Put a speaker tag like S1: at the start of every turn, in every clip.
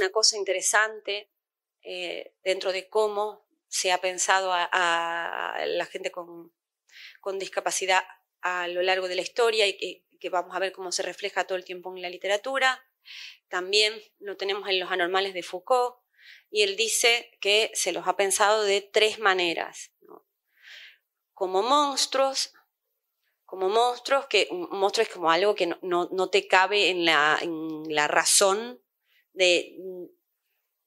S1: una cosa interesante eh, dentro de cómo se ha pensado a, la gente con, discapacidad a lo largo de la historia y que, vamos a ver cómo se refleja todo el tiempo en la literatura. También lo tenemos en los anormales de Foucault y él dice que se los ha pensado de tres maneras. Como monstruos, como monstruos, que un monstruo es como algo que no, te cabe en la, en la razón de,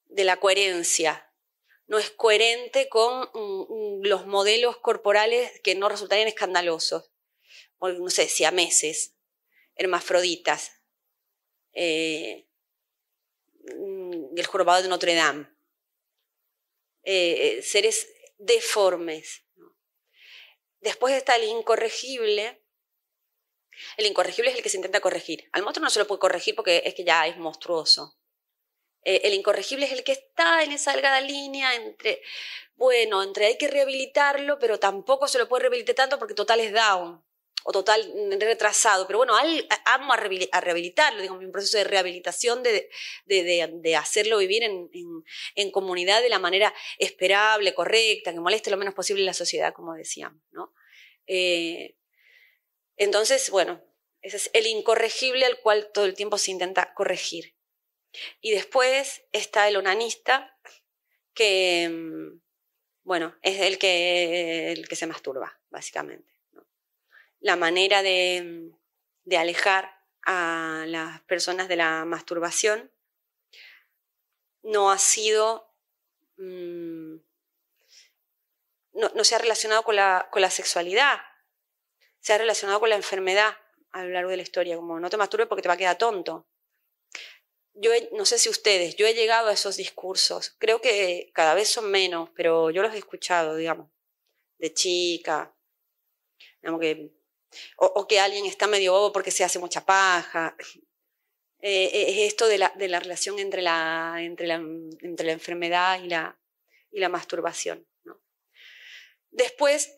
S1: de la coherencia, no es coherente con mm, mm, los modelos corporales que no resultarían escandalosos. no sé, siameses, hermafroditas, eh, mm, el jorobado de Notre Dame, eh, seres deformes. Después está el incorregible. El incorregible es el que se intenta corregir. Al monstruo no se lo puede corregir porque es que ya es monstruoso. Eh, el incorregible es el que está en esa delgada línea entre, bueno, entre hay que rehabilitarlo, pero tampoco se lo puede rehabilitar tanto porque total es down o total retrasado. Pero bueno, amo a rehabilitarlo, digamos, un proceso de rehabilitación, de, de, hacerlo vivir en, en, comunidad de la manera esperable, correcta, que moleste lo menos posible la sociedad, como decíamos. ¿no? Eh, entonces, bueno, ese es el incorregible al cual todo el tiempo se intenta corregir. Y después está el onanista, que, mm, bueno, es el que, el que se masturba, básicamente. La manera de, de, alejar a las personas de la masturbación no ha sido, mm, no, no, se ha relacionado con la, con la sexualidad, se ha relacionado con la enfermedad a lo largo de la historia, como no te masturbes porque te va a quedar tonto yo no sé si ustedes, yo he llegado a esos discursos, creo que cada vez son menos, pero yo los he escuchado, digamos, de chica, digamos que, o, que alguien está medio bobo porque se hace mucha paja. Eh, eh, es esto de la, relación entre la, enfermedad y la, masturbación. Después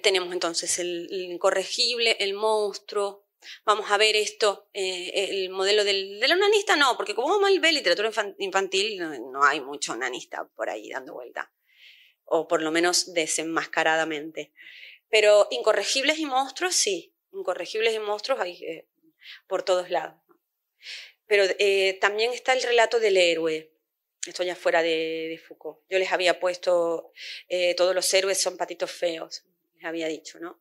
S1: tenemos entonces el incorregible, el monstruo, vamos a ver esto, eh, el modelo del, del onanista, no, porque como mal ve literatura infantil, no, hay mucho onanista por ahí dando vuelta, o por lo menos desenmascaradamente. Pero incorregibles y monstruos, sí, incorregibles y monstruos hay eh, por todos lados. Pero eh, también está el relato del héroe, esto ya fuera de, Foucault. Yo les había puesto, todos los héroes son patitos feos, les había dicho, ¿no?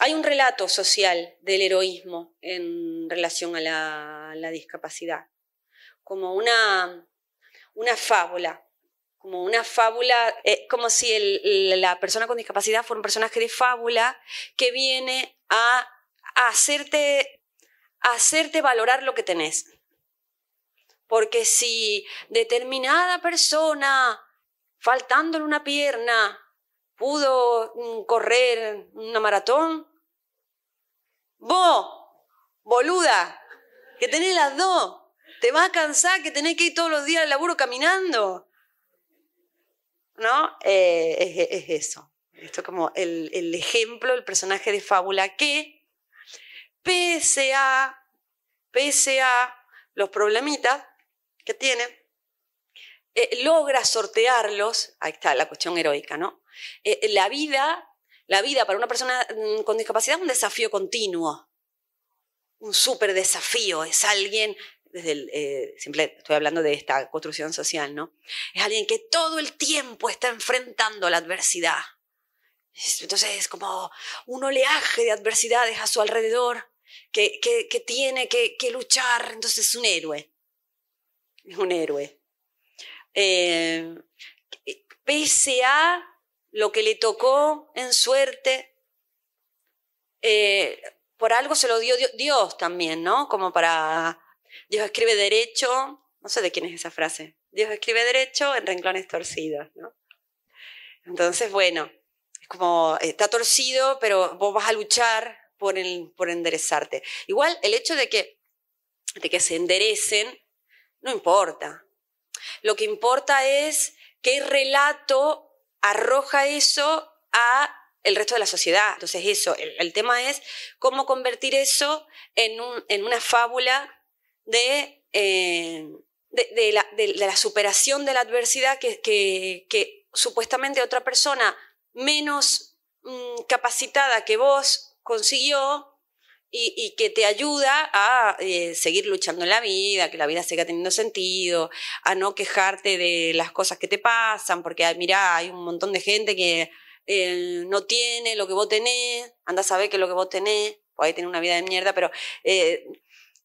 S1: Hay un relato social del heroísmo en relación a la, discapacidad, como una, una fábula, como una fábula, eh, como si la persona con discapacidad fuera un personaje de fábula que viene a, hacerte, a hacerte valorar lo que tenés. Porque si determinada persona, faltándole una pierna, pudo correr una maratón, Vos, boluda, que tenés las dos. Te vas a cansar que tenés que ir todos los días al laburo caminando. ¿No? Eh, es, eso. Esto es como el, el ejemplo, el personaje de fábula que, pese a, pese a los problemitas que tiene, eh, logra sortearlos, ahí está la cuestión heroica, ¿no? Eh, la vida la vida para una persona mm, con discapacidad es un desafío continuo, un súper desafío, es alguien, desde eh, simple, estoy hablando de esta construcción social, ¿no? Es alguien que todo el tiempo está enfrentando la adversidad. Entonces es como un oleaje de adversidades a su alrededor que, que, tiene que, luchar, entonces es un héroe, es un héroe. Eh, pese a lo que le tocó en suerte, eh, por algo se lo dio Dios también, ¿no? Como para, Dios escribe derecho, no sé de quién es esa frase, Dios escribe derecho en renglones torcidos, ¿no? Entonces, bueno, es como, está torcido, pero vos vas a luchar por, el, por enderezarte. Igual el hecho de que, de que se enderecen, no importa. Lo que importa es qué relato arroja eso a el resto de la sociedad. Entonces eso, el, tema es cómo convertir eso en, un, en una fábula de eh, de, la, superación de la adversidad que, supuestamente otra persona menos mm, capacitada que vos consiguió y, que te ayuda a eh, seguir luchando en la vida, que la vida siga teniendo sentido, a no quejarte de las cosas que te pasan, porque mira, hay un montón de gente que eh, no tiene lo que vos tenés, anda a saber que lo que vos tenés, puede tener una vida de mierda, pero eh,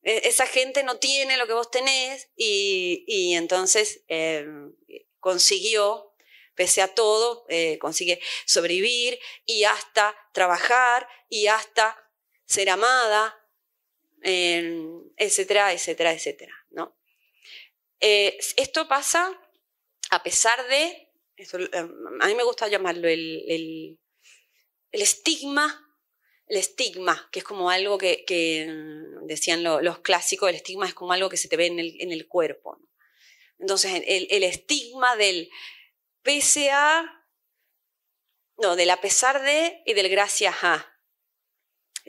S1: e, esa gente no tiene lo que vos tenés y, entonces consiguió pese a todo, consigue sobrevivir y hasta trabajar y hasta ser amada, etcétera, etcétera, etcétera. ¿no? Eh, esto pasa a pesar de, eh, a mí me gusta llamarlo el, estigma, el estigma, que es como algo que, decían los clásicos, el estigma es como algo que se te ve en el, cuerpo. Entonces, el, estigma del pese a, no, del a pesar de y del gracias a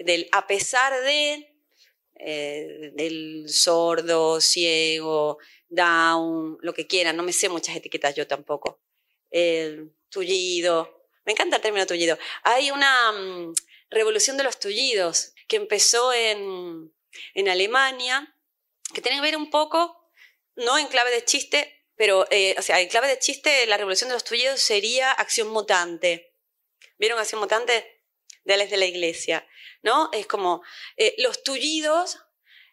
S1: del a pesar de, eh, del sordo, ciego, down, lo que quieran, no me sé muchas etiquetas yo tampoco. El tullido, me encanta el término tullido. Hay una mm, revolución de los tullidos que empezó en, Alemania, que tiene que ver un poco, no en clave de chiste, pero, eh, o sea, en clave de chiste, la revolución de los tullidos sería acción mutante. ¿Vieron acción mutante? De la iglesia, ¿no? Es como eh, los tullidos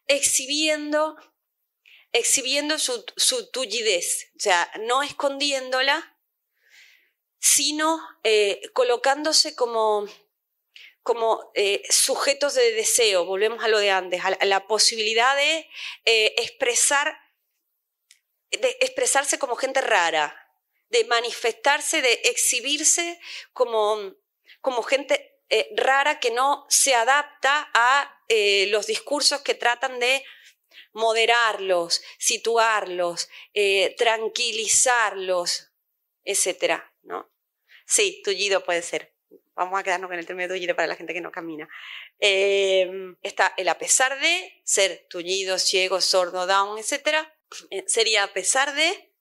S1: exhibiendo, exhibiendo su, tullidez, o sea, no escondiéndola, sino eh, colocándose como, como eh, sujetos de deseo, volvemos a lo de antes, a la, posibilidad de expresar, expresarse como gente rara, de manifestarse, de exhibirse como, como gente eh, rara que no se adapta a eh, los discursos que tratan de moderarlos, situarlos, eh, tranquilizarlos, etc. ¿no? Sí, tullido puede ser. Vamos a quedarnos con el término tullido para la gente que no camina. está el a pesar de ser tullido, ciego, sordo, down, etc. sería a pesar de.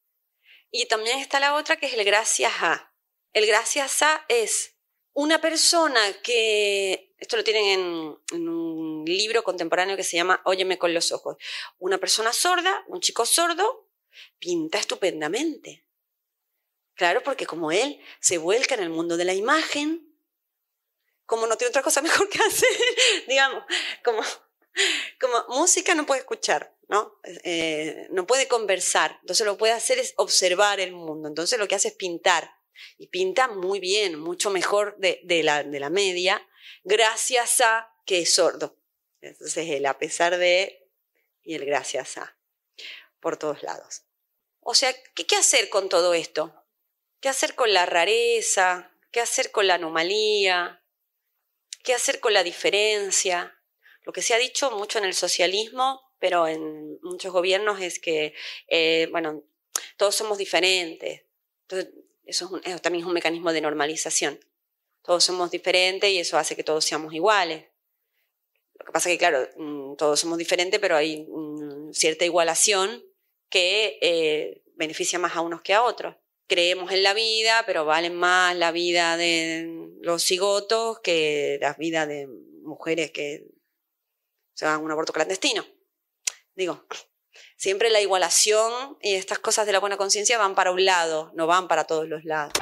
S1: Y también está la otra que es el gracias a. El gracias a es una persona que, esto lo tienen en, un libro contemporáneo que se llama Óyeme con los ojos, una persona sorda, un chico sordo, pinta estupendamente. Claro, porque como él se vuelca en el mundo de la imagen, como no tiene otra cosa mejor que hacer, digamos, como, como música no puede escuchar, ¿no? Eh, no puede conversar, entonces lo que puede hacer es observar el mundo, entonces lo que hace es pintar y pinta muy bien, mucho mejor de, la, de la media, gracias a que es sordo. Entonces el a pesar de y el gracias a, por todos lados. O sea, ¿qué, ¿qué, hacer con todo esto? ¿Qué hacer con la rareza? ¿Qué hacer con la anomalía? ¿Qué hacer con la diferencia? Lo que se ha dicho mucho en el socialismo, pero en muchos gobiernos es que, eh, bueno, todos somos diferentes. Entonces, eso, también es un mecanismo de normalización. Todos somos diferentes y eso hace que todos seamos iguales. Lo que pasa es que, claro, mm, todos somos diferentes, pero hay cierta igualación que eh, beneficia más a unos que a otros. Creemos en la vida, pero valen más la vida de los cigotos que la vida de mujeres que se van a un aborto clandestino. Digo, Siempre la igualación y estas cosas de la buena conciencia van para un lado, no van para todos los lados.